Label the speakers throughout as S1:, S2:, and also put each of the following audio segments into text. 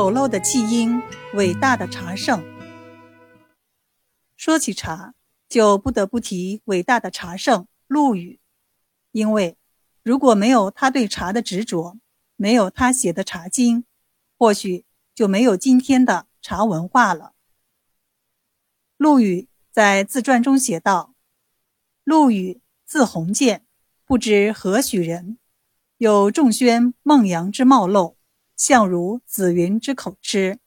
S1: 丑陋的弃婴，伟大的茶圣。说起茶，就不得不提伟大的茶圣陆羽，因为如果没有他对茶的执着，没有他写的《茶经》，或许就没有今天的茶文化了。陆羽在自传中写道：“陆羽，字鸿渐，不知何许人，有仲宣、孟阳之貌陋。”相如紫云之口吃，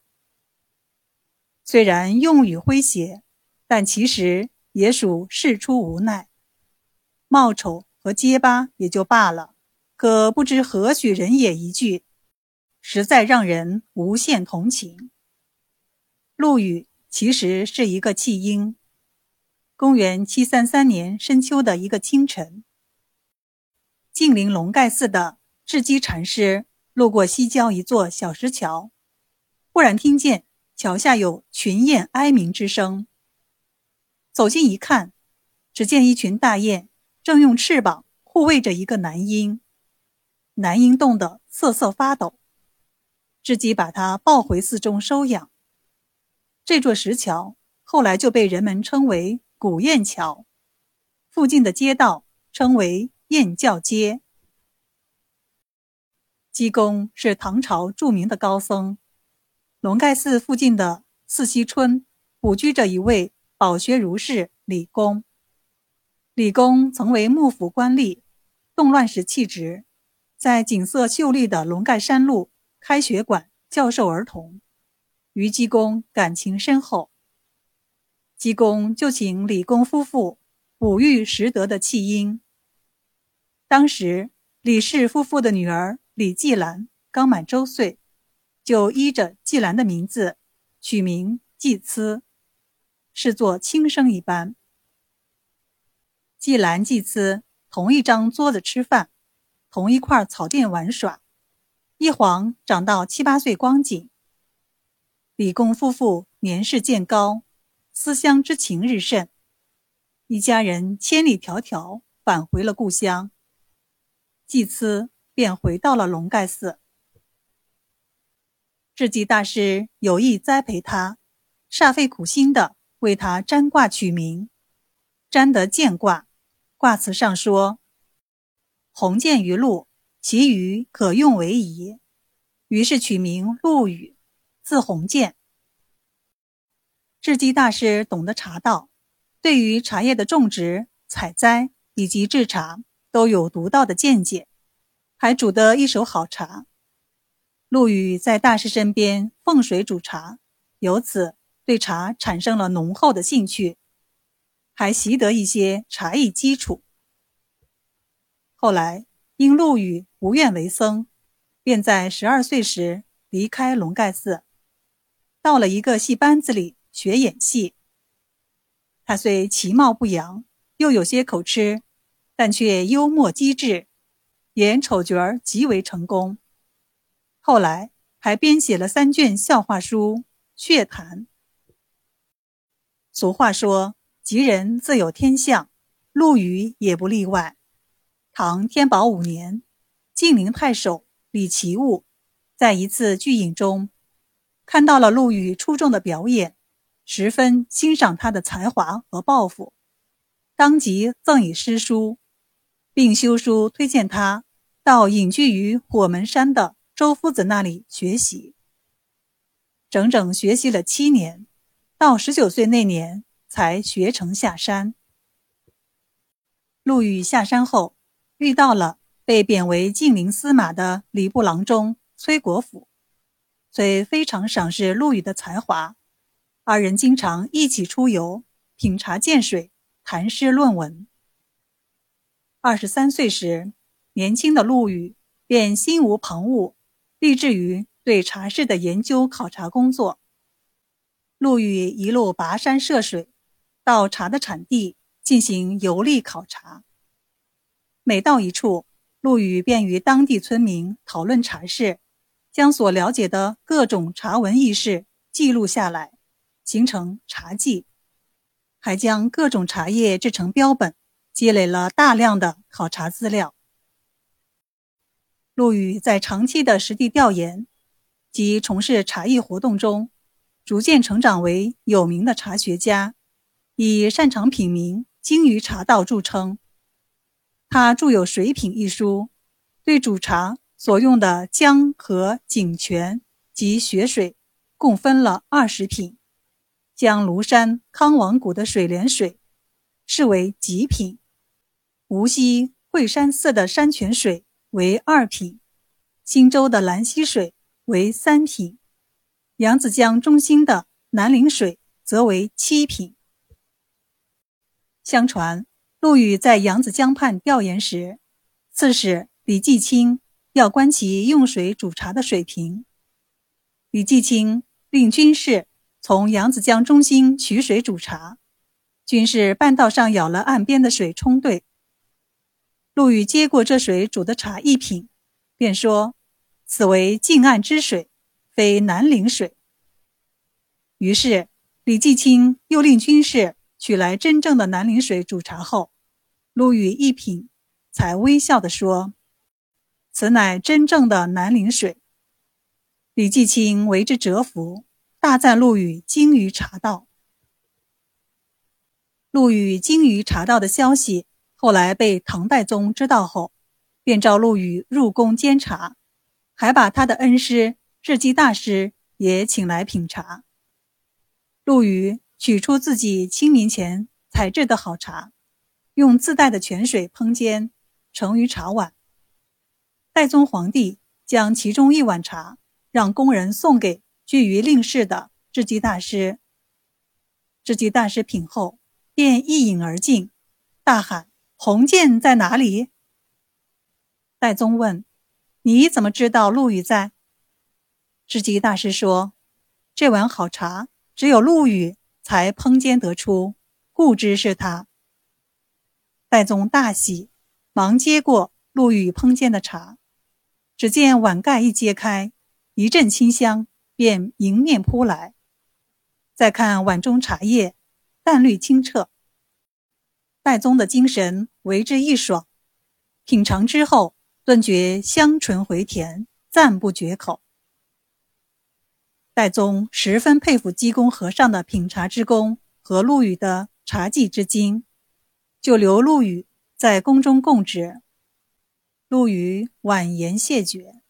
S1: 虽然用语诙谐，但其实也属事出无奈。貌丑和结巴也就罢了，可不知何许人也一句，实在让人无限同情。陆羽其实是一个弃婴。公元七三三年深秋的一个清晨，晋陵龙盖寺的智积禅师。路过西郊一座小石桥，忽然听见桥下有群雁哀鸣之声。走近一看，只见一群大雁正用翅膀护卫着一个男婴，男婴冻得瑟瑟发抖。智吉把他抱回寺中收养。这座石桥后来就被人们称为古雁桥，附近的街道称为雁教街。济公是唐朝著名的高僧，龙盖寺附近的四溪村补居着一位饱学儒士李公。李公曾为幕府官吏，动乱时弃职，在景色秀丽的龙盖山路开学馆教授儿童，与济公感情深厚。济公就请李公夫妇哺育识得的弃婴。当时李氏夫妇的女儿。李季兰刚满周岁，就依着季兰的名字取名季慈，视作亲生一般。季兰、季慈同一张桌子吃饭，同一块草垫玩耍，一晃长到七八岁光景。李公夫妇年事渐高，思乡之情日甚，一家人千里迢迢返回了故乡。季慈。便回到了龙盖寺。智吉大师有意栽培他，煞费苦心的为他占卦取名，占得见卦，卦辞上说：“鸿渐于陆，其余可用为宜。”于是取名陆羽，字鸿渐。智吉大师懂得茶道，对于茶叶的种植、采摘以及制茶都有独到的见解。还煮得一手好茶。陆羽在大师身边奉水煮茶，由此对茶产生了浓厚的兴趣，还习得一些茶艺基础。后来因陆羽不愿为僧，便在十二岁时离开龙盖寺，到了一个戏班子里学演戏。他虽其貌不扬，又有些口吃，但却幽默机智。演丑角儿极为成功，后来还编写了三卷笑话书《血谈》。俗话说：“吉人自有天相”，陆羽也不例外。唐天宝五年，晋陵太守李奇物在一次聚饮中，看到了陆羽出众的表演，十分欣赏他的才华和抱负，当即赠以诗书。并修书推荐他到隐居于火门山的周夫子那里学习。整整学习了七年，到十九岁那年才学成下山。陆羽下山后，遇到了被贬为晋陵司马的礼部郎中崔国辅，虽非常赏识陆羽的才华，二人经常一起出游，品茶见水，谈诗论文。二十三岁时，年轻的陆羽便心无旁骛，立志于对茶事的研究考察工作。陆羽一路跋山涉水，到茶的产地进行游历考察。每到一处，陆羽便与当地村民讨论茶事，将所了解的各种茶文轶事记录下来，形成茶记，还将各种茶叶制成标本。积累了大量的考察资料。陆羽在长期的实地调研，及从事茶艺活动中，逐渐成长为有名的茶学家，以擅长品茗、精于茶道著称。他著有《水品》一书，对煮茶所用的江河井泉及雪水，共分了二十品，将庐山康王谷的水莲水视为极品，无锡惠山寺的山泉水为二品，新州的兰溪水。为三品，扬子江中心的南陵水则为七品。相传陆羽在扬子江畔调研时，刺史李继清要观其用水煮茶的水平。李继清令军士从扬子江中心取水煮茶，军士半道上舀了岸边的水冲兑。陆羽接过这水煮的茶一品，便说。此为近岸之水，非南陵水。于是李继清又令军士取来真正的南陵水煮茶后，陆羽一品，才微笑地说：“此乃真正的南陵水。”李继清为之折服，大赞陆羽精于茶道。陆羽精于茶道的消息后来被唐代宗知道后，便召陆羽入宫监察。还把他的恩师智济大师也请来品茶。陆羽取出自己清明前采制的好茶，用自带的泉水烹煎，盛于茶碗。代宗皇帝将其中一碗茶让工人送给居于令室的智济大师。智济大师品后，便一饮而尽，大喊：“红剑在哪里？”戴宗问。你怎么知道陆羽在？智吉大师说：“这碗好茶，只有陆羽才烹煎得出，故知是他。”戴宗大喜，忙接过陆羽烹煎的茶。只见碗盖一揭开，一阵清香便迎面扑来。再看碗中茶叶，淡绿清澈。戴宗的精神为之一爽，品尝之后。顿觉香醇回甜，赞不绝口。戴宗十分佩服济公和尚的品茶之功和陆羽的茶技之精，就留陆羽在宫中供职。陆羽婉言谢绝。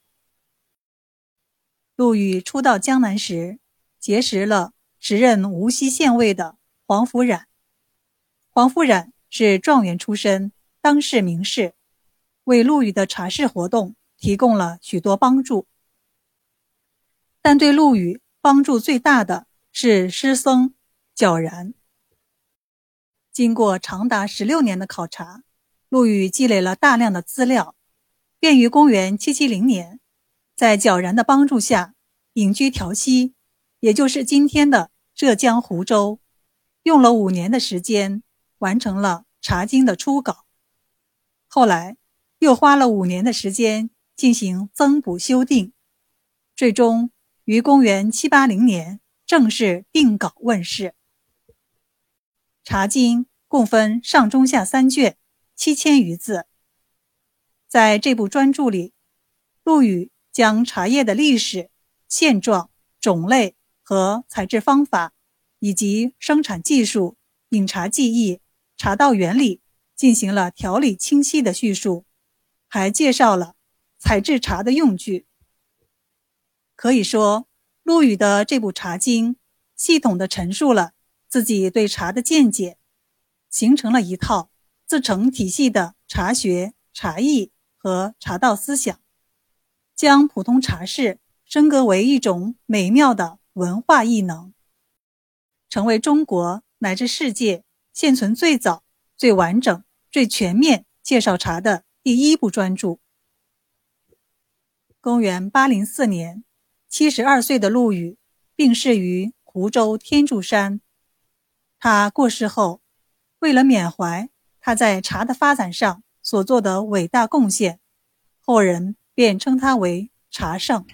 S1: 陆羽初到江南时，结识了时任无锡县尉的黄福冉。黄福冉是状元出身，当世名士。为陆羽的茶事活动提供了许多帮助，但对陆羽帮助最大的是师僧皎然。经过长达十六年的考察，陆羽积累了大量的资料，便于公元七七零年，在皎然的帮助下隐居调溪，也就是今天的浙江湖州，用了五年的时间完成了《茶经》的初稿。后来。又花了五年的时间进行增补修订，最终于公元七八零年正式定稿问世。《茶经》共分上中下三卷，七千余字。在这部专著里，陆羽将茶叶的历史、现状、种类和采制方法，以及生产技术、饮茶技艺、茶道原理进行了条理清晰的叙述。还介绍了采制茶的用具。可以说，陆羽的这部《茶经》系统地陈述了自己对茶的见解，形成了一套自成体系的茶学、茶艺和茶道思想，将普通茶事升格为一种美妙的文化艺能，成为中国乃至世界现存最早、最完整、最全面介绍茶的。第一部专著。公元八零四年，七十二岁的陆羽病逝于湖州天柱山。他过世后，为了缅怀他在茶的发展上所做的伟大贡献，后人便称他为茶圣。